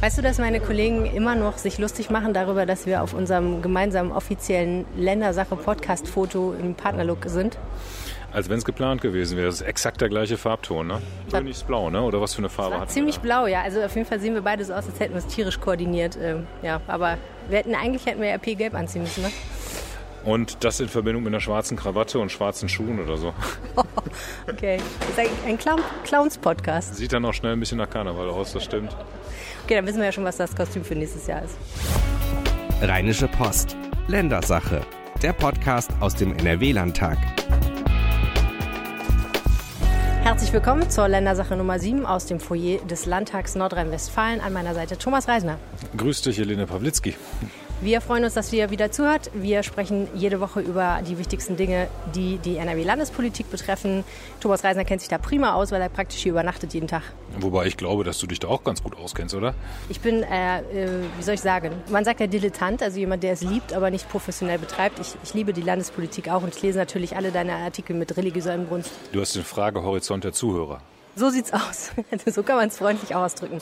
Weißt du, dass meine Kollegen immer noch sich lustig machen darüber, dass wir auf unserem gemeinsamen offiziellen Ländersache-Podcast-Foto im Partnerlook sind? Als wenn es geplant gewesen wäre. Das ist exakt der gleiche Farbton, ne? Königsblau, ne? Oder was für eine Farbe hat ziemlich blau, ja. Also auf jeden Fall sehen wir beide so aus, als hätten wir es tierisch koordiniert. Ähm, ja, aber wir hätten, eigentlich hätten wir RP gelb anziehen müssen, ne? Und das in Verbindung mit einer schwarzen Krawatte und schwarzen Schuhen oder so. Okay. Das ist ein, ein Clown, Clowns-Podcast. Sieht dann auch schnell ein bisschen nach Karneval aus, das stimmt. Okay, dann wissen wir ja schon, was das Kostüm für nächstes Jahr ist. Rheinische Post. Ländersache. Der Podcast aus dem NRW-Landtag. Herzlich willkommen zur Ländersache Nummer 7 aus dem Foyer des Landtags Nordrhein-Westfalen. An meiner Seite Thomas Reisner. Grüß dich, Helene Pawlitzki. Wir freuen uns, dass ihr wieder zuhört. Wir sprechen jede Woche über die wichtigsten Dinge, die die NRW-Landespolitik betreffen. Thomas Reisner kennt sich da prima aus, weil er praktisch hier übernachtet jeden Tag. Wobei ich glaube, dass du dich da auch ganz gut auskennst, oder? Ich bin, äh, äh, wie soll ich sagen, man sagt ja Dilettant, also jemand, der es liebt, aber nicht professionell betreibt. Ich, ich liebe die Landespolitik auch und ich lese natürlich alle deine Artikel mit religiöser Inbrunst. Du hast den Fragehorizont der Zuhörer. So sieht's aus. so kann man es freundlich ausdrücken.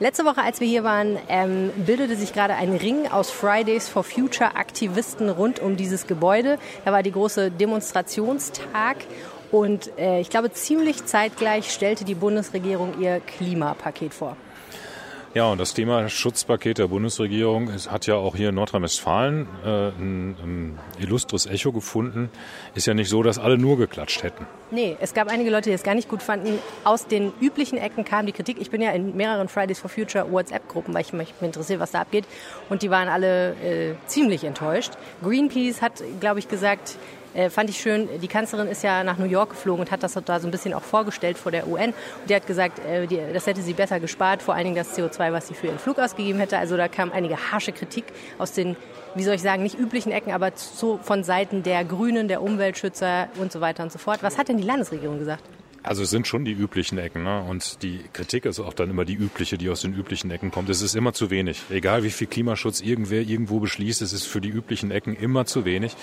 Letzte Woche, als wir hier waren, ähm, bildete sich gerade ein Ring aus Fridays for Future Aktivisten rund um dieses Gebäude. Da war die große Demonstrationstag und äh, ich glaube, ziemlich zeitgleich stellte die Bundesregierung ihr Klimapaket vor. Ja, und das Thema Schutzpaket der Bundesregierung es hat ja auch hier in Nordrhein-Westfalen äh, ein, ein illustres Echo gefunden. Ist ja nicht so, dass alle nur geklatscht hätten. Nee, es gab einige Leute, die es gar nicht gut fanden. Aus den üblichen Ecken kam die Kritik. Ich bin ja in mehreren Fridays for Future WhatsApp-Gruppen, weil ich mich interessiere, was da abgeht. Und die waren alle äh, ziemlich enttäuscht. Greenpeace hat, glaube ich, gesagt, äh, fand ich schön, die Kanzlerin ist ja nach New York geflogen und hat das da so ein bisschen auch vorgestellt vor der UN. Und die hat gesagt, äh, die, das hätte sie besser gespart, vor allen Dingen das CO2, was sie für ihren Flug ausgegeben hätte. Also da kam einige harsche Kritik aus den, wie soll ich sagen, nicht üblichen Ecken, aber so von Seiten der Grünen, der Umweltschützer und so weiter und so fort. Was hat denn die Landesregierung gesagt? Also es sind schon die üblichen Ecken. Ne? Und die Kritik ist auch dann immer die übliche, die aus den üblichen Ecken kommt. Es ist immer zu wenig. Egal wie viel Klimaschutz irgendwer irgendwo beschließt, es ist für die üblichen Ecken immer zu wenig.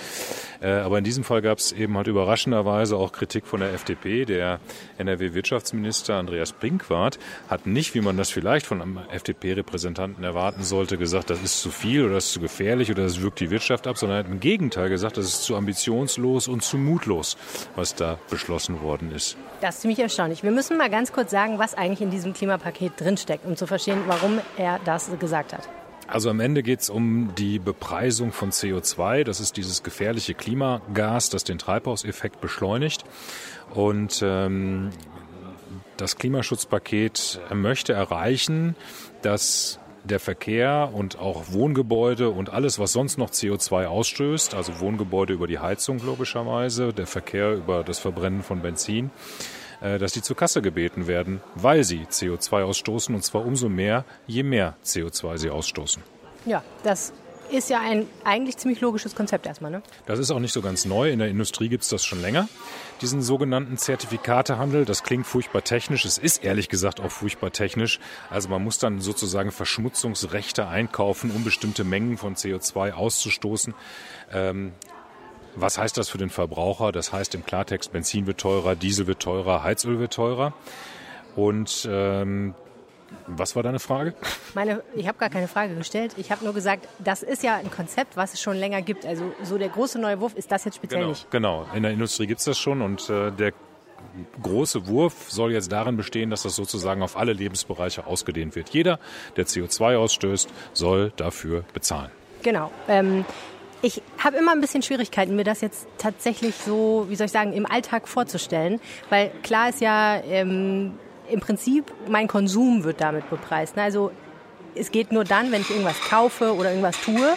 Äh, aber in diesem Fall gab es eben halt überraschenderweise auch Kritik von der FDP. Der NRW-Wirtschaftsminister Andreas Brinkwart hat nicht, wie man das vielleicht von einem FDP-Repräsentanten erwarten sollte, gesagt, das ist zu viel oder das ist zu gefährlich oder das wirkt die Wirtschaft ab, sondern er hat im Gegenteil gesagt, das ist zu ambitionslos und zu mutlos, was da beschlossen worden ist. Das ist ziemlich erstaunlich. Wir müssen mal ganz kurz sagen, was eigentlich in diesem Klimapaket drinsteckt, um zu verstehen, warum er das gesagt hat. Also am Ende geht es um die Bepreisung von CO2. Das ist dieses gefährliche Klimagas, das den Treibhauseffekt beschleunigt. Und ähm, das Klimaschutzpaket möchte erreichen, dass der Verkehr und auch Wohngebäude und alles, was sonst noch CO2 ausstößt, also Wohngebäude über die Heizung logischerweise, der Verkehr über das Verbrennen von Benzin, dass die zur Kasse gebeten werden, weil sie CO2 ausstoßen und zwar umso mehr, je mehr CO2 sie ausstoßen. Ja, das ist ja ein eigentlich ziemlich logisches Konzept erstmal, ne? Das ist auch nicht so ganz neu. In der Industrie gibt es das schon länger, diesen sogenannten Zertifikatehandel. Das klingt furchtbar technisch. Es ist ehrlich gesagt auch furchtbar technisch. Also man muss dann sozusagen Verschmutzungsrechte einkaufen, um bestimmte Mengen von CO2 auszustoßen. Ähm, was heißt das für den Verbraucher? Das heißt im Klartext, Benzin wird teurer, Diesel wird teurer, Heizöl wird teurer. Und ähm, was war deine Frage? Meine, ich habe gar keine Frage gestellt. Ich habe nur gesagt, das ist ja ein Konzept, was es schon länger gibt. Also so der große neue Wurf ist das jetzt speziell genau, nicht. Genau, in der Industrie gibt es das schon und äh, der große Wurf soll jetzt darin bestehen, dass das sozusagen auf alle Lebensbereiche ausgedehnt wird. Jeder, der CO2 ausstößt, soll dafür bezahlen. Genau. Ähm, ich habe immer ein bisschen Schwierigkeiten, mir das jetzt tatsächlich so, wie soll ich sagen, im Alltag vorzustellen. Weil klar ist ja, ähm, im Prinzip mein Konsum wird damit bepreist. Ne? Also es geht nur dann, wenn ich irgendwas kaufe oder irgendwas tue.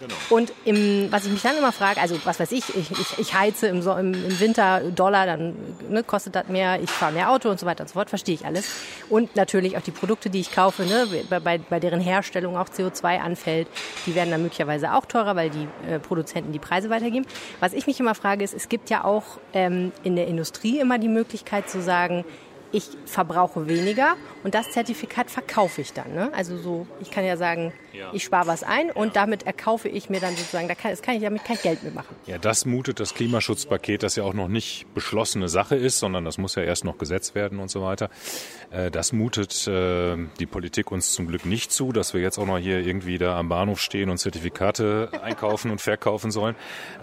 Genau. Und im, was ich mich dann immer frage, also was weiß ich, ich, ich, ich heize im, im, im Winter Dollar, dann ne, kostet das mehr, ich fahre mehr Auto und so weiter und so fort, verstehe ich alles. Und natürlich auch die Produkte, die ich kaufe, ne, bei, bei deren Herstellung auch CO2 anfällt, die werden dann möglicherweise auch teurer, weil die äh, Produzenten die Preise weitergeben. Was ich mich immer frage, ist, es gibt ja auch ähm, in der Industrie immer die Möglichkeit zu sagen, ich verbrauche weniger und das Zertifikat verkaufe ich dann. Ne? Also so, ich kann ja sagen, ja. ich spare was ein und ja. damit erkaufe ich mir dann sozusagen, da kann, das kann ich damit kein Geld mitmachen. Ja, das mutet das Klimaschutzpaket, das ja auch noch nicht beschlossene Sache ist, sondern das muss ja erst noch gesetzt werden und so weiter. Äh, das mutet äh, die Politik uns zum Glück nicht zu, dass wir jetzt auch noch hier irgendwie da am Bahnhof stehen und Zertifikate einkaufen und verkaufen sollen.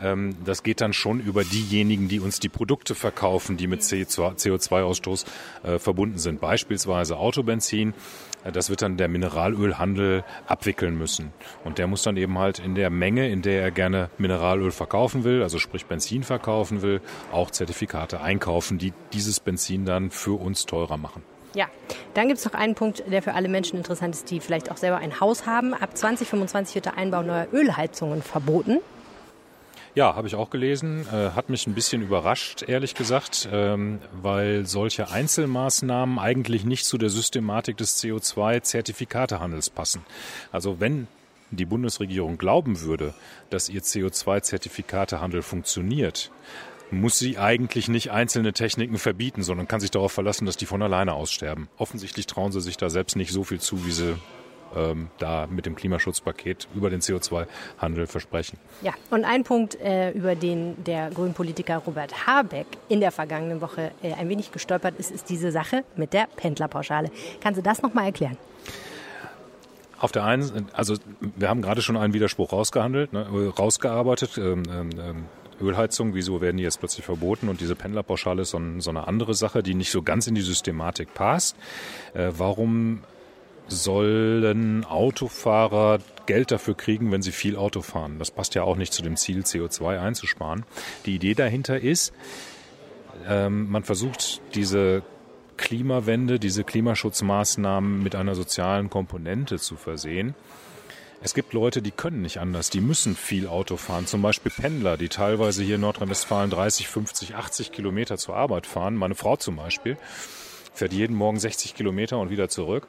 Ähm, das geht dann schon über diejenigen, die uns die Produkte verkaufen, die mit CO2-Ausstoß äh, verbunden sind. Beispielsweise Autobenzin. Das wird dann der Mineralölhandel abwickeln müssen. Und der muss dann eben halt in der Menge, in der er gerne Mineralöl verkaufen will, also sprich Benzin verkaufen will, auch Zertifikate einkaufen, die dieses Benzin dann für uns teurer machen. Ja, dann gibt es noch einen Punkt, der für alle Menschen interessant ist, die vielleicht auch selber ein Haus haben. Ab 2025 wird der Einbau neuer Ölheizungen verboten. Ja, habe ich auch gelesen. Äh, hat mich ein bisschen überrascht, ehrlich gesagt, ähm, weil solche Einzelmaßnahmen eigentlich nicht zu der Systematik des CO2-Zertifikatehandels passen. Also wenn die Bundesregierung glauben würde, dass ihr CO2-Zertifikatehandel funktioniert, muss sie eigentlich nicht einzelne Techniken verbieten, sondern kann sich darauf verlassen, dass die von alleine aussterben. Offensichtlich trauen sie sich da selbst nicht so viel zu, wie sie ähm, da mit dem Klimaschutzpaket über den CO2-Handel versprechen. Ja, und ein Punkt, äh, über den der Grünpolitiker Robert Habeck in der vergangenen Woche äh, ein wenig gestolpert ist, ist diese Sache mit der Pendlerpauschale. Kannst du das nochmal erklären? Auf der einen, also wir haben gerade schon einen Widerspruch rausgehandelt, ne, rausgearbeitet. Ähm, ähm, ähm Ölheizung, wieso werden die jetzt plötzlich verboten? Und diese Pendlerpauschale ist so, so, eine andere Sache, die nicht so ganz in die Systematik passt. Äh, warum sollen Autofahrer Geld dafür kriegen, wenn sie viel Auto fahren. Das passt ja auch nicht zu dem Ziel, CO2 einzusparen. Die Idee dahinter ist, ähm, man versucht diese Klimawende, diese Klimaschutzmaßnahmen mit einer sozialen Komponente zu versehen. Es gibt Leute, die können nicht anders, die müssen viel Auto fahren. Zum Beispiel Pendler, die teilweise hier in Nordrhein-Westfalen 30, 50, 80 Kilometer zur Arbeit fahren. Meine Frau zum Beispiel fährt jeden Morgen 60 Kilometer und wieder zurück.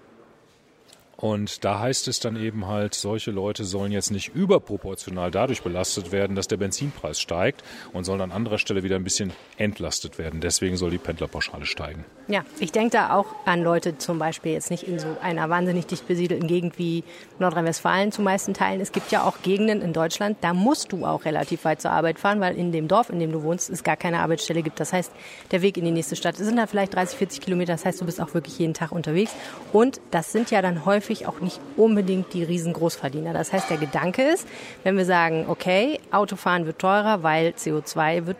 Und da heißt es dann eben halt, solche Leute sollen jetzt nicht überproportional dadurch belastet werden, dass der Benzinpreis steigt und sollen an anderer Stelle wieder ein bisschen entlastet werden. Deswegen soll die Pendlerpauschale steigen. Ja, ich denke da auch an Leute zum Beispiel jetzt nicht in so einer wahnsinnig dicht besiedelten Gegend wie Nordrhein-Westfalen zu meisten Teilen. Es gibt ja auch Gegenden in Deutschland, da musst du auch relativ weit zur Arbeit fahren, weil in dem Dorf, in dem du wohnst, es gar keine Arbeitsstelle gibt. Das heißt, der Weg in die nächste Stadt sind da vielleicht 30, 40 Kilometer. Das heißt, du bist auch wirklich jeden Tag unterwegs. Und das sind ja dann häufig häufig auch nicht unbedingt die Riesengroßverdiener. Das heißt, der Gedanke ist, wenn wir sagen, okay, Autofahren wird teurer, weil CO2 wird,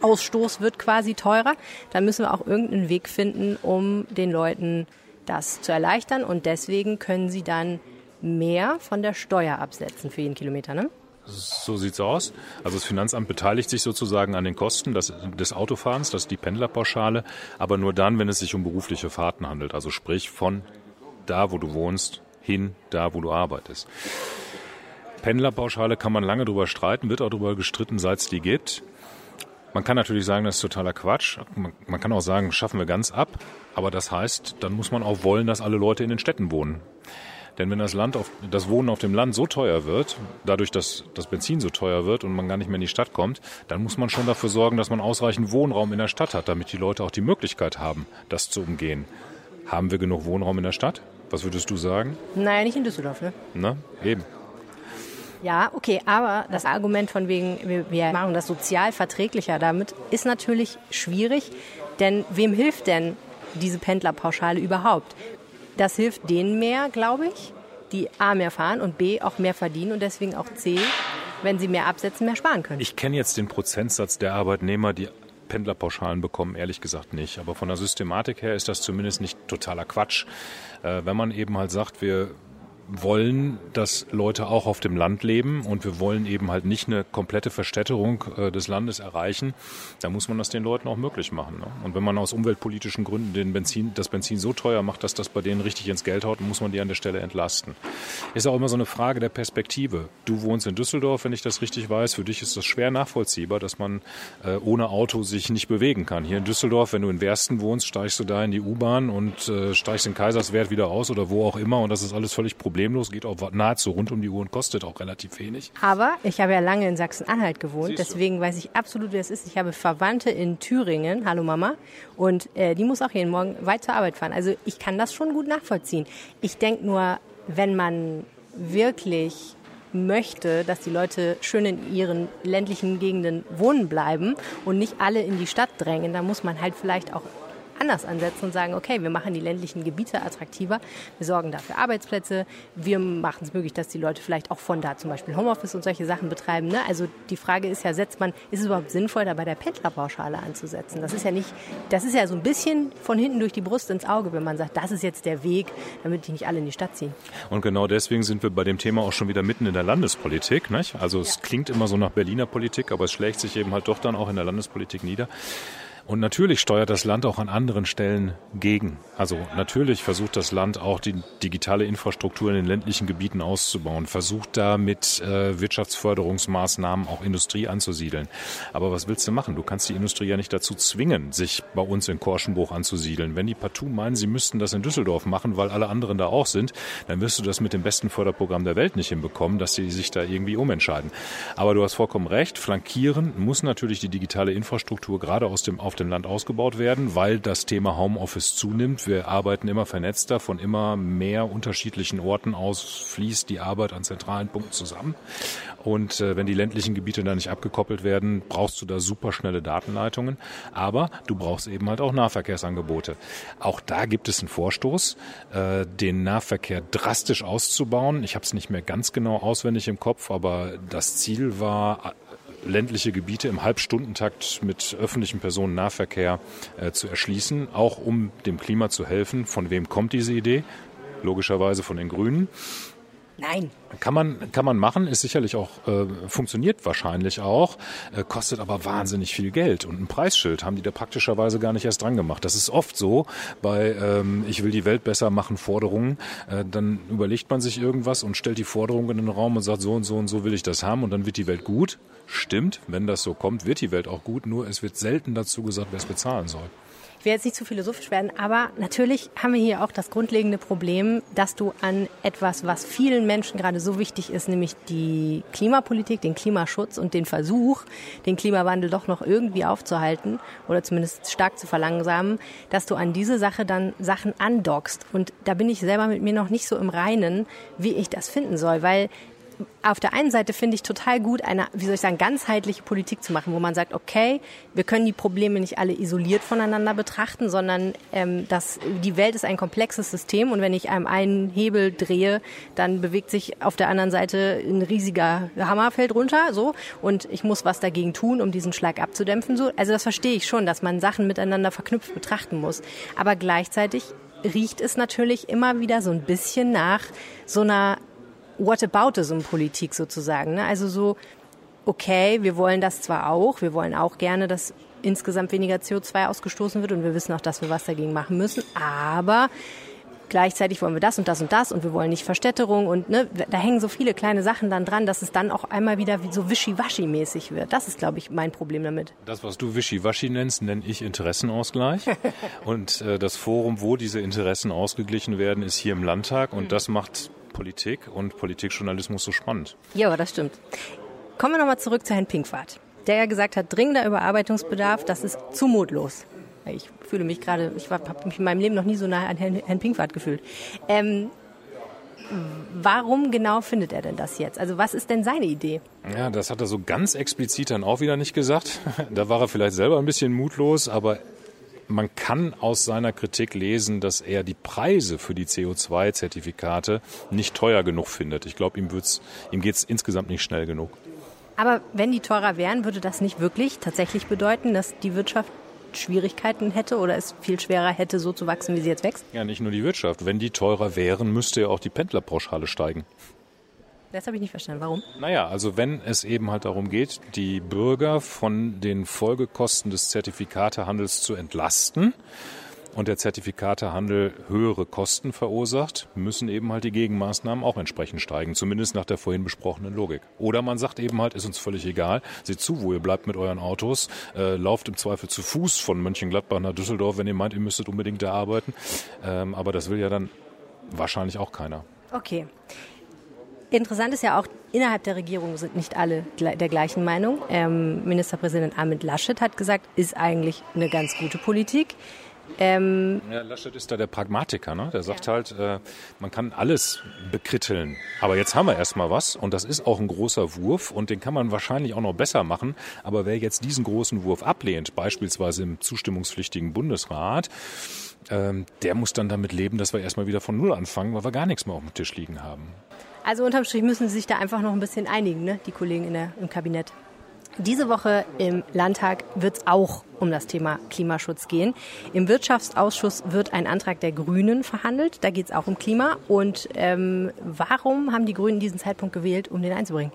Ausstoß wird quasi teurer, dann müssen wir auch irgendeinen Weg finden, um den Leuten das zu erleichtern und deswegen können sie dann mehr von der Steuer absetzen für jeden Kilometer, ne? So sieht's aus. Also das Finanzamt beteiligt sich sozusagen an den Kosten des, des, Autofahrens, das ist die Pendlerpauschale, aber nur dann, wenn es sich um berufliche Fahrten handelt, also sprich von da, wo du wohnst, hin, da, wo du arbeitest. Pendlerpauschale kann man lange drüber streiten, wird auch drüber gestritten, seit es die gibt. Man kann natürlich sagen, das ist totaler Quatsch. Man, man, kann auch sagen, schaffen wir ganz ab. Aber das heißt, dann muss man auch wollen, dass alle Leute in den Städten wohnen. Denn wenn das Land auf, das Wohnen auf dem Land so teuer wird, dadurch, dass das Benzin so teuer wird und man gar nicht mehr in die Stadt kommt, dann muss man schon dafür sorgen, dass man ausreichend Wohnraum in der Stadt hat, damit die Leute auch die Möglichkeit haben, das zu umgehen. Haben wir genug Wohnraum in der Stadt? Was würdest du sagen? Naja, nicht in Düsseldorf, ne? Na, eben. Ja, okay, aber das Argument von wegen, wir, machen das sozial verträglicher damit, ist natürlich schwierig, denn wem hilft denn diese Pendlerpauschale überhaupt? Das hilft denen mehr, glaube ich, die A mehr fahren und B auch mehr verdienen und deswegen auch C, wenn sie mehr absetzen, mehr sparen können. Ich kenne jetzt den Prozentsatz der Arbeitnehmer, die Pendlerpauschalen bekommen, ehrlich gesagt nicht. Aber von der Systematik her ist das zumindest nicht totaler Quatsch. Äh, wenn man eben halt sagt, wir wollen, dass Leute auch auf dem Land leben und wir wollen eben halt nicht eine komplette Verstädterung äh, des Landes erreichen, dann muss man das den Leuten auch möglich machen. Ne? Und wenn man aus umweltpolitischen Gründen den Benzin, das Benzin so teuer macht, dass das bei denen richtig ins Geld haut, muss man die an der Stelle entlasten. Ist auch immer so eine Frage der Perspektive. Du wohnst in Düsseldorf, wenn ich das richtig weiß. Für dich ist das schwer nachvollziehbar, dass man äh, ohne Auto sich nicht bewegen kann. Hier in Düsseldorf, wenn du in Wersten wohnst, steigst du da in die U-Bahn und äh, steigst in Kaiserswerth wieder aus oder wo auch immer und das ist alles völlig problematisch problemlos, geht auch nahezu rund um die Uhr und kostet auch relativ wenig. Aber ich habe ja lange in Sachsen-Anhalt gewohnt, deswegen weiß ich absolut, wer es ist. Ich habe Verwandte in Thüringen, hallo Mama, und äh, die muss auch jeden Morgen weit zur Arbeit fahren. Also ich kann das schon gut nachvollziehen. Ich denke nur, wenn man wirklich möchte, dass die Leute schön in ihren ländlichen Gegenden wohnen bleiben und nicht alle in die Stadt drängen, dann muss man halt vielleicht auch anders ansetzen und sagen, okay, wir machen die ländlichen Gebiete attraktiver, wir sorgen dafür Arbeitsplätze, wir machen es möglich, dass die Leute vielleicht auch von da zum Beispiel Homeoffice und solche Sachen betreiben. Ne? Also die Frage ist ja, setzt man, ist es überhaupt sinnvoll, da bei der Pendlerpauschale anzusetzen? Das ist ja nicht, das ist ja so ein bisschen von hinten durch die Brust ins Auge, wenn man sagt, das ist jetzt der Weg, damit die nicht alle in die Stadt ziehen. Und genau deswegen sind wir bei dem Thema auch schon wieder mitten in der Landespolitik. Nicht? Also es ja. klingt immer so nach Berliner Politik, aber es schlägt sich eben halt doch dann auch in der Landespolitik nieder. Und natürlich steuert das Land auch an anderen Stellen gegen. Also natürlich versucht das Land auch die digitale Infrastruktur in den ländlichen Gebieten auszubauen, versucht da mit äh, Wirtschaftsförderungsmaßnahmen auch Industrie anzusiedeln. Aber was willst du machen? Du kannst die Industrie ja nicht dazu zwingen, sich bei uns in Korschenbruch anzusiedeln. Wenn die partout meinen, sie müssten das in Düsseldorf machen, weil alle anderen da auch sind, dann wirst du das mit dem besten Förderprogramm der Welt nicht hinbekommen, dass sie sich da irgendwie umentscheiden. Aber du hast vollkommen recht, flankieren muss natürlich die digitale Infrastruktur gerade aus dem auf auf dem Land ausgebaut werden, weil das Thema Homeoffice zunimmt. Wir arbeiten immer vernetzter, von immer mehr unterschiedlichen Orten aus fließt die Arbeit an zentralen Punkten zusammen. Und äh, wenn die ländlichen Gebiete da nicht abgekoppelt werden, brauchst du da superschnelle Datenleitungen. Aber du brauchst eben halt auch Nahverkehrsangebote. Auch da gibt es einen Vorstoß, äh, den Nahverkehr drastisch auszubauen. Ich habe es nicht mehr ganz genau auswendig im Kopf, aber das Ziel war ländliche Gebiete im Halbstundentakt mit öffentlichem Personennahverkehr äh, zu erschließen, auch um dem Klima zu helfen. Von wem kommt diese Idee? Logischerweise von den Grünen. Nein. Kann man, kann man machen, ist sicherlich auch, äh, funktioniert wahrscheinlich auch, äh, kostet aber wahnsinnig viel Geld. Und ein Preisschild haben die da praktischerweise gar nicht erst dran gemacht. Das ist oft so bei ähm, Ich will die Welt besser machen Forderungen. Äh, dann überlegt man sich irgendwas und stellt die Forderung in den Raum und sagt, so und so und so will ich das haben und dann wird die Welt gut. Stimmt, wenn das so kommt, wird die Welt auch gut, nur es wird selten dazu gesagt, wer es bezahlen soll. Ich will jetzt nicht zu philosophisch werden, aber natürlich haben wir hier auch das grundlegende Problem, dass du an etwas, was vielen Menschen gerade so wichtig ist, nämlich die Klimapolitik, den Klimaschutz und den Versuch, den Klimawandel doch noch irgendwie aufzuhalten oder zumindest stark zu verlangsamen, dass du an diese Sache dann Sachen andockst. Und da bin ich selber mit mir noch nicht so im Reinen, wie ich das finden soll, weil auf der einen Seite finde ich total gut, eine, wie soll ich sagen, ganzheitliche Politik zu machen, wo man sagt, okay, wir können die Probleme nicht alle isoliert voneinander betrachten, sondern ähm, das, die Welt ist ein komplexes System und wenn ich einem einen Hebel drehe, dann bewegt sich auf der anderen Seite ein riesiger Hammerfeld runter, so, und ich muss was dagegen tun, um diesen Schlag abzudämpfen, so. Also das verstehe ich schon, dass man Sachen miteinander verknüpft betrachten muss. Aber gleichzeitig riecht es natürlich immer wieder so ein bisschen nach so einer Whataboutism-Politik sozusagen. Ne? Also so, okay, wir wollen das zwar auch, wir wollen auch gerne, dass insgesamt weniger CO2 ausgestoßen wird und wir wissen auch, dass wir was dagegen machen müssen, aber gleichzeitig wollen wir das und das und das und wir wollen nicht Verstädterung und ne, da hängen so viele kleine Sachen dann dran, dass es dann auch einmal wieder so wischiwaschi-mäßig wird. Das ist, glaube ich, mein Problem damit. Das, was du wischiwaschi nennst, nenne ich Interessenausgleich. und äh, das Forum, wo diese Interessen ausgeglichen werden, ist hier im Landtag und mhm. das macht Politik und Politikjournalismus so spannend. Ja, das stimmt. Kommen wir nochmal zurück zu Herrn Pinkwart, der ja gesagt hat, dringender Überarbeitungsbedarf, das ist zumutlos. Ich fühle mich gerade, ich habe mich in meinem Leben noch nie so nah an Herrn, Herrn Pinkwart gefühlt. Ähm, warum genau findet er denn das jetzt? Also was ist denn seine Idee? Ja, das hat er so ganz explizit dann auch wieder nicht gesagt. Da war er vielleicht selber ein bisschen mutlos, aber man kann aus seiner Kritik lesen, dass er die Preise für die CO2-Zertifikate nicht teuer genug findet. Ich glaube, ihm, ihm geht es insgesamt nicht schnell genug. Aber wenn die teurer wären, würde das nicht wirklich tatsächlich bedeuten, dass die Wirtschaft Schwierigkeiten hätte oder es viel schwerer hätte, so zu wachsen, wie sie jetzt wächst? Ja, nicht nur die Wirtschaft. Wenn die teurer wären, müsste ja auch die Pendlerpauschale steigen. Das habe ich nicht verstanden. Warum? Naja, also wenn es eben halt darum geht, die Bürger von den Folgekosten des Zertifikatehandels zu entlasten und der Zertifikatehandel höhere Kosten verursacht, müssen eben halt die Gegenmaßnahmen auch entsprechend steigen, zumindest nach der vorhin besprochenen Logik. Oder man sagt eben halt, ist uns völlig egal, seht zu, wo ihr bleibt mit euren Autos, äh, lauft im Zweifel zu Fuß von Mönchengladbach nach Düsseldorf, wenn ihr meint, ihr müsstet unbedingt da arbeiten. Ähm, aber das will ja dann wahrscheinlich auch keiner. Okay. Interessant ist ja auch, innerhalb der Regierung sind nicht alle der gleichen Meinung. Ähm, Ministerpräsident Ahmed Laschet hat gesagt, ist eigentlich eine ganz gute Politik. Ähm, ja, Laschet ist da der Pragmatiker, ne? Der sagt ja. halt, äh, man kann alles bekritteln. Aber jetzt haben wir erstmal was und das ist auch ein großer Wurf und den kann man wahrscheinlich auch noch besser machen. Aber wer jetzt diesen großen Wurf ablehnt, beispielsweise im zustimmungspflichtigen Bundesrat, ähm, der muss dann damit leben, dass wir erstmal wieder von Null anfangen, weil wir gar nichts mehr auf dem Tisch liegen haben. Also unterm Strich müssen Sie sich da einfach noch ein bisschen einigen, ne? die Kollegen in der, im Kabinett. Diese Woche im Landtag wird es auch um das Thema Klimaschutz gehen. Im Wirtschaftsausschuss wird ein Antrag der Grünen verhandelt. Da geht es auch um Klima. Und ähm, warum haben die Grünen diesen Zeitpunkt gewählt, um den einzubringen?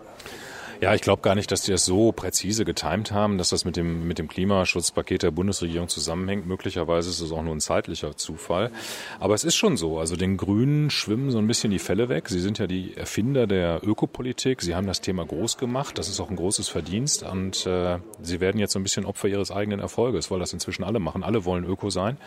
Ja, ich glaube gar nicht, dass die das so präzise getimt haben, dass das mit dem, mit dem Klimaschutzpaket der Bundesregierung zusammenhängt. Möglicherweise ist es auch nur ein zeitlicher Zufall. Aber es ist schon so. Also den Grünen schwimmen so ein bisschen die Fälle weg. Sie sind ja die Erfinder der Ökopolitik. Sie haben das Thema groß gemacht. Das ist auch ein großes Verdienst. Und äh, sie werden jetzt so ein bisschen Opfer ihres eigenen Erfolges, weil das inzwischen alle machen. Alle wollen Öko sein.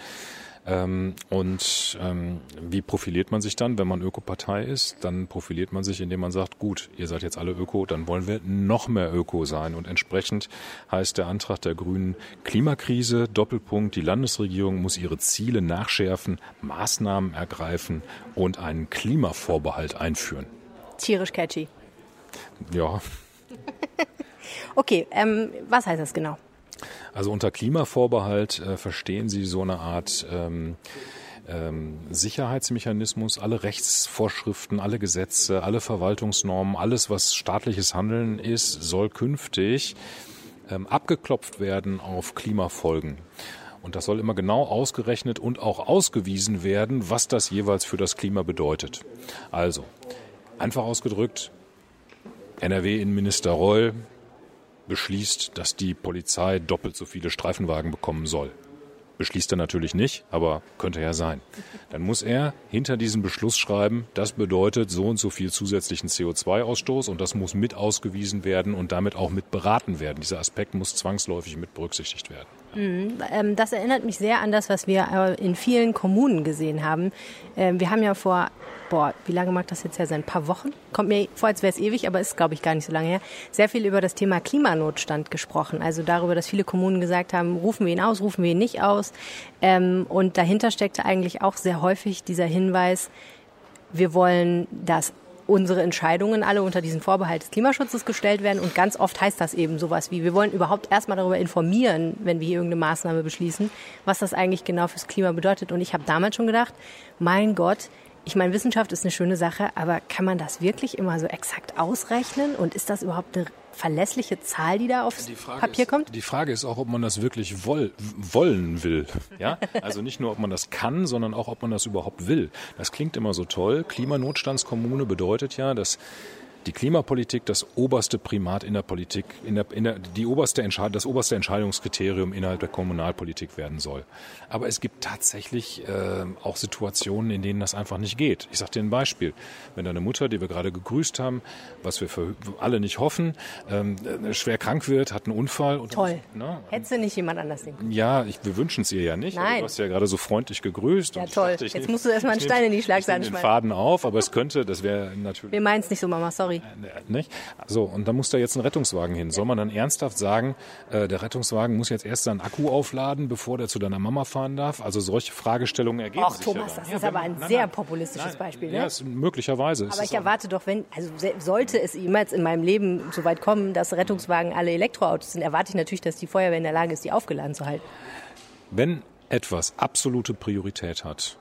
Ähm, und ähm, wie profiliert man sich dann, wenn man Ökopartei ist? Dann profiliert man sich, indem man sagt, gut, ihr seid jetzt alle Öko, dann wollen wir noch mehr Öko sein. Und entsprechend heißt der Antrag der Grünen Klimakrise, Doppelpunkt, die Landesregierung muss ihre Ziele nachschärfen, Maßnahmen ergreifen und einen Klimavorbehalt einführen. Tierisch catchy. Ja. okay, ähm, was heißt das genau? Also unter Klimavorbehalt äh, verstehen Sie so eine Art ähm, ähm, Sicherheitsmechanismus, alle Rechtsvorschriften, alle Gesetze, alle Verwaltungsnormen, alles, was staatliches Handeln ist, soll künftig ähm, abgeklopft werden auf Klimafolgen. Und das soll immer genau ausgerechnet und auch ausgewiesen werden, was das jeweils für das Klima bedeutet. Also, einfach ausgedrückt, NRW-Innenminister Reul beschließt, dass die Polizei doppelt so viele Streifenwagen bekommen soll. Beschließt er natürlich nicht, aber könnte ja sein. Dann muss er hinter diesen Beschluss schreiben, das bedeutet so und so viel zusätzlichen CO2-Ausstoß und das muss mit ausgewiesen werden und damit auch mit beraten werden. Dieser Aspekt muss zwangsläufig mit berücksichtigt werden. Mhm. Ähm, das erinnert mich sehr an das, was wir äh, in vielen Kommunen gesehen haben. Ähm, wir haben ja vor, boah, wie lange mag das jetzt her sein? Ein paar Wochen? Kommt mir vor, als wäre es ewig, aber ist, glaube ich, gar nicht so lange her. Sehr viel über das Thema Klimanotstand gesprochen. Also darüber, dass viele Kommunen gesagt haben, rufen wir ihn aus, rufen wir ihn nicht aus. Ähm, und dahinter steckte eigentlich auch sehr häufig dieser Hinweis, wir wollen das unsere Entscheidungen alle unter diesen Vorbehalt des Klimaschutzes gestellt werden. Und ganz oft heißt das eben sowas wie, wir wollen überhaupt erstmal darüber informieren, wenn wir hier irgendeine Maßnahme beschließen, was das eigentlich genau fürs Klima bedeutet. Und ich habe damals schon gedacht, mein Gott, ich meine, Wissenschaft ist eine schöne Sache, aber kann man das wirklich immer so exakt ausrechnen? Und ist das überhaupt eine verlässliche Zahl, die da aufs Papier ist, kommt? Die Frage ist auch, ob man das wirklich woll, wollen will. Ja? Also nicht nur, ob man das kann, sondern auch, ob man das überhaupt will. Das klingt immer so toll. Klimanotstandskommune bedeutet ja, dass die Klimapolitik das oberste Primat in der Politik, in der, in der, die oberste Entscheid, das oberste Entscheidungskriterium innerhalb der Kommunalpolitik werden soll. Aber es gibt tatsächlich äh, auch Situationen, in denen das einfach nicht geht. Ich sage dir ein Beispiel. Wenn deine Mutter, die wir gerade gegrüßt haben, was wir für alle nicht hoffen, ähm, schwer krank wird, hat einen Unfall. Und Toll. Na, Hättest du nicht jemand anders sehen Ja, ich, wir wünschen es ihr ja nicht. Nein. Du hast ja gerade so freundlich gegrüßt. Ja, toll. Dachte, Jetzt musst du erstmal einen Stein in die Schlagsahne schmeißen. den Faden auf, aber es könnte, das wäre natürlich... Wir meinen es nicht so, Mama, sorry sorry. Äh, nicht? So, und da muss da jetzt ein Rettungswagen hin. Soll man dann ernsthaft sagen, äh, der Rettungswagen muss jetzt erst seinen Akku aufladen, bevor der zu deiner Mama fahren darf? Also solche Fragestellungen ergeben Och, sich Thomas, ja das ist aber ein nein, sehr populistisches nein, Beispiel. Ne? Ja, ist, möglicherweise. Aber ich erwarte doch, wenn, also sollte es jemals in meinem Leben so weit kommen, dass Rettungswagen alle Elektroautos sind, erwarte ich natürlich, dass die Feuerwehr in der Lage ist, die aufgeladen zu halten. Wenn etwas absolute Priorität hat,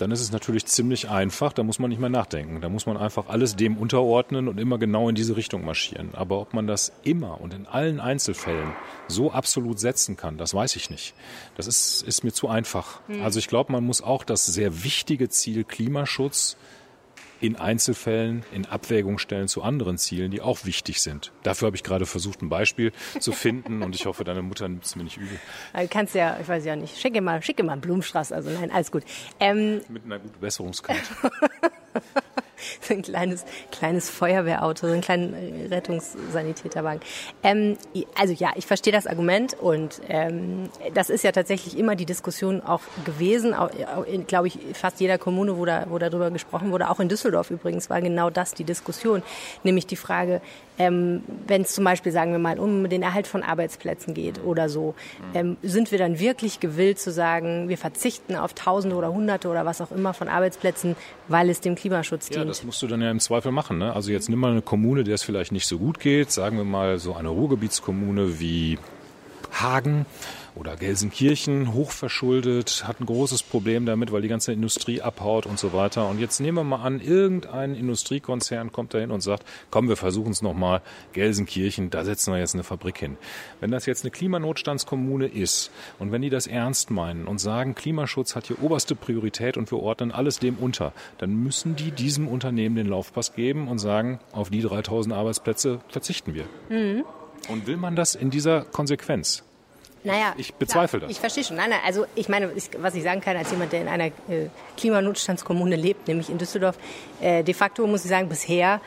dann ist es natürlich ziemlich einfach, da muss man nicht mehr nachdenken. Da muss man einfach alles dem unterordnen und immer genau in diese Richtung marschieren. Aber ob man das immer und in allen Einzelfällen so absolut setzen kann, das weiß ich nicht. Das ist, ist mir zu einfach. Mhm. Also ich glaube, man muss auch das sehr wichtige Ziel Klimaschutz in Einzelfällen in Abwägung stellen zu anderen Zielen, die auch wichtig sind. Dafür habe ich gerade versucht, ein Beispiel zu finden und ich hoffe, deine Mutter nimmt es mir nicht übel. Du kannst ja, ich weiß ja nicht, schicke mal, schicke mal einen Blumenstrauß, also nein, alles gut. Ähm, Mit einer guten Besserungskarte. so ein kleines, kleines Feuerwehrauto, so einen kleinen äh, Rettungssanitäterwagen. Ähm, also ja, ich verstehe das Argument und ähm, das ist ja tatsächlich immer die Diskussion auch gewesen, auch, in, glaube ich, fast jeder Kommune, wo, da, wo darüber gesprochen wurde, auch in Düsseldorf übrigens, war genau das die Diskussion, nämlich die Frage, ähm, wenn es zum Beispiel, sagen wir mal, um den Erhalt von Arbeitsplätzen geht oder so, ähm, sind wir dann wirklich gewillt zu sagen, wir verzichten auf Tausende oder Hunderte oder was auch immer von Arbeitsplätzen, weil es dem Klimaschutz dient? Ja, das musst du dann ja im Zweifel machen. Ne? Also jetzt nimm mal eine Kommune, der es vielleicht nicht so gut geht, sagen wir mal so eine Ruhrgebietskommune wie Hagen oder Gelsenkirchen hochverschuldet, hat ein großes Problem damit, weil die ganze Industrie abhaut und so weiter. Und jetzt nehmen wir mal an, irgendein Industriekonzern kommt dahin und sagt, komm, wir versuchen es nochmal, Gelsenkirchen, da setzen wir jetzt eine Fabrik hin. Wenn das jetzt eine Klimanotstandskommune ist und wenn die das ernst meinen und sagen, Klimaschutz hat hier oberste Priorität und wir ordnen alles dem unter, dann müssen die diesem Unternehmen den Laufpass geben und sagen, auf die 3000 Arbeitsplätze verzichten wir. Mhm. Und will man das in dieser Konsequenz? Naja, ich bezweifle klar, das. Ich verstehe schon. Nein, nein, also ich meine, was ich sagen kann, als jemand, der in einer äh, Klimanotstandskommune lebt, nämlich in Düsseldorf, äh, de facto muss ich sagen, bisher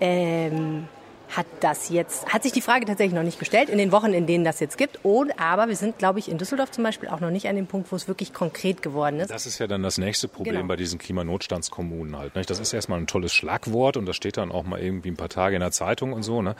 ähm, hat das jetzt, hat sich die Frage tatsächlich noch nicht gestellt in den Wochen, in denen das jetzt gibt. Und, aber wir sind, glaube ich, in Düsseldorf zum Beispiel auch noch nicht an dem Punkt, wo es wirklich konkret geworden ist. Das ist ja dann das nächste Problem genau. bei diesen Klimanotstandskommunen halt. Nicht? Das ist erstmal ein tolles Schlagwort und das steht dann auch mal irgendwie ein paar Tage in der Zeitung und so. Ne?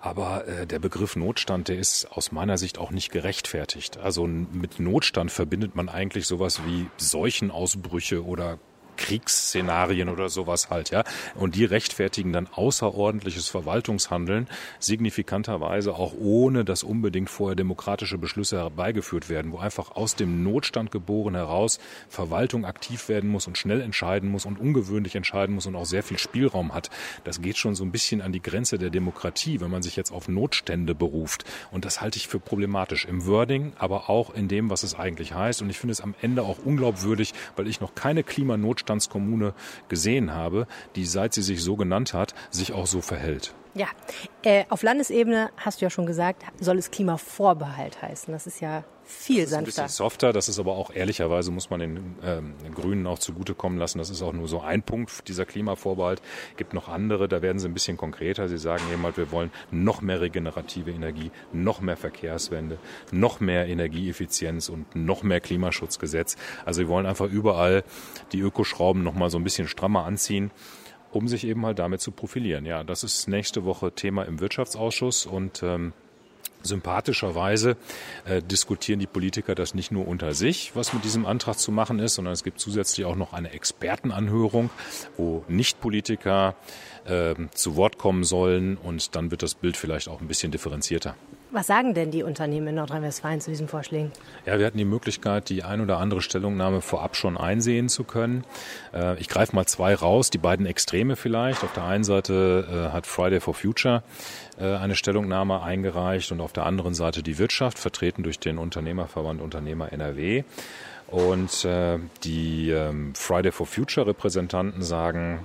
Aber äh, der Begriff Notstand, der ist aus meiner Sicht auch nicht gerechtfertigt. Also mit Notstand verbindet man eigentlich sowas wie Seuchenausbrüche oder Kriegsszenarien oder sowas halt, ja. Und die rechtfertigen dann außerordentliches Verwaltungshandeln, signifikanterweise auch ohne, dass unbedingt vorher demokratische Beschlüsse herbeigeführt werden, wo einfach aus dem Notstand geboren heraus Verwaltung aktiv werden muss und schnell entscheiden muss und ungewöhnlich entscheiden muss und auch sehr viel Spielraum hat. Das geht schon so ein bisschen an die Grenze der Demokratie, wenn man sich jetzt auf Notstände beruft. Und das halte ich für problematisch im Wording, aber auch in dem, was es eigentlich heißt. Und ich finde es am Ende auch unglaubwürdig, weil ich noch keine Klimanotstand Notstandskommune gesehen habe, die seit sie sich so genannt hat, sich auch so verhält. Ja, äh, auf Landesebene hast du ja schon gesagt, soll es Klimavorbehalt heißen. Das ist ja viel sanfter. Das ist ein bisschen softer. Das ist aber auch ehrlicherweise muss man den, ähm, den Grünen auch zugutekommen lassen. Das ist auch nur so ein Punkt dieser Klimavorbehalt. Gibt noch andere. Da werden sie ein bisschen konkreter. Sie sagen eben halt, wir wollen noch mehr regenerative Energie, noch mehr Verkehrswende, noch mehr Energieeffizienz und noch mehr Klimaschutzgesetz. Also wir wollen einfach überall die Ökoschrauben noch mal so ein bisschen strammer anziehen um sich eben halt damit zu profilieren. Ja, das ist nächste Woche Thema im Wirtschaftsausschuss und ähm, Sympathischerweise äh, diskutieren die Politiker das nicht nur unter sich, was mit diesem Antrag zu machen ist, sondern es gibt zusätzlich auch noch eine Expertenanhörung, wo Nicht-Politiker äh, zu Wort kommen sollen und dann wird das Bild vielleicht auch ein bisschen differenzierter. Was sagen denn die Unternehmen in Nordrhein-Westfalen zu diesen Vorschlägen? Ja, wir hatten die Möglichkeit, die ein oder andere Stellungnahme vorab schon einsehen zu können. Äh, ich greife mal zwei raus, die beiden Extreme vielleicht. Auf der einen Seite äh, hat Friday for Future äh, eine Stellungnahme eingereicht und auf der anderen Seite die Wirtschaft, vertreten durch den Unternehmerverband Unternehmer NRW. Und die ähm, Friday for Future Repräsentanten sagen,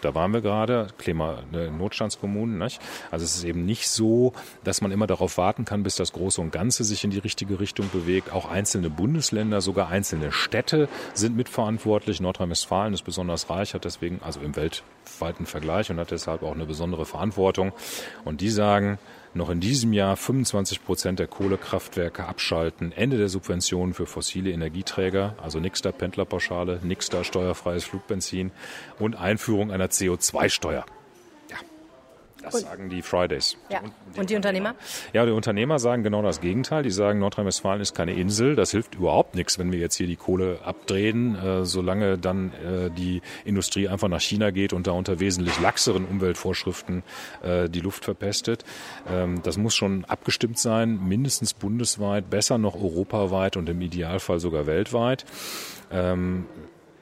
da waren wir gerade, Klima, ne, Notstandskommunen. Nicht? Also es ist eben nicht so, dass man immer darauf warten kann, bis das Große und Ganze sich in die richtige Richtung bewegt. Auch einzelne Bundesländer, sogar einzelne Städte sind mitverantwortlich. Nordrhein-Westfalen ist besonders reich, hat deswegen, also im weltweiten Vergleich und hat deshalb auch eine besondere Verantwortung. Und die sagen, noch in diesem Jahr 25 Prozent der Kohlekraftwerke abschalten, Ende der Subventionen für fossile Energieträger, also nix Pendlerpauschale, nix steuerfreies Flugbenzin und Einführung einer CO2-Steuer. Das und, sagen die Fridays. Ja. Und, die, und die Unternehmer? Ja, die Unternehmer sagen genau das Gegenteil. Die sagen, Nordrhein-Westfalen ist keine Insel. Das hilft überhaupt nichts, wenn wir jetzt hier die Kohle abdrehen, äh, solange dann äh, die Industrie einfach nach China geht und da unter wesentlich laxeren Umweltvorschriften äh, die Luft verpestet. Ähm, das muss schon abgestimmt sein, mindestens bundesweit, besser noch europaweit und im Idealfall sogar weltweit. Ähm,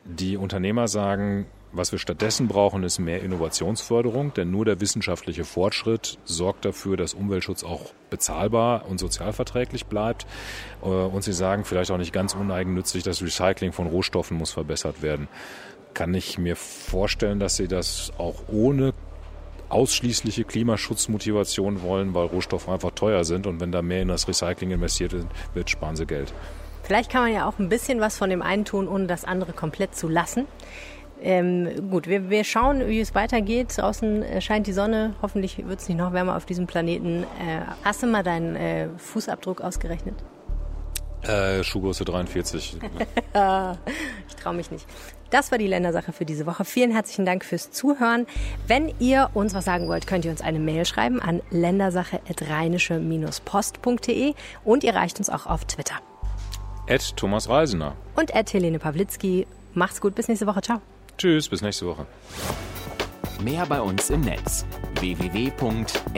die Unternehmer sagen, was wir stattdessen brauchen, ist mehr Innovationsförderung, denn nur der wissenschaftliche Fortschritt sorgt dafür, dass Umweltschutz auch bezahlbar und sozialverträglich bleibt. Äh, und Sie sagen vielleicht auch nicht ganz uneigennützig, das Recycling von Rohstoffen muss verbessert werden. Kann ich mir vorstellen, dass Sie das auch ohne ausschließliche Klimaschutzmotivation wollen, weil Rohstoffe einfach teuer sind und wenn da mehr in das Recycling investiert wird, sparen sie Geld. Vielleicht kann man ja auch ein bisschen was von dem einen tun, ohne das andere komplett zu lassen. Ähm, gut, wir, wir schauen, wie es weitergeht. Draußen äh, scheint die Sonne. Hoffentlich wird es nicht noch wärmer auf diesem Planeten. Äh, hast du mal deinen äh, Fußabdruck ausgerechnet? Äh, Schuhgröße 43. ich traue mich nicht. Das war die Ländersache für diese Woche. Vielen herzlichen Dank fürs Zuhören. Wenn ihr uns was sagen wollt, könnt ihr uns eine Mail schreiben an ländersache.rheinische-post.de und ihr reicht uns auch auf Twitter. Ed Thomas Reisener. Und Ed Helene Pawlitzki. Macht's gut, bis nächste Woche. Ciao. Tschüss, bis nächste Woche. Mehr bei uns im Netz www.rp-online.de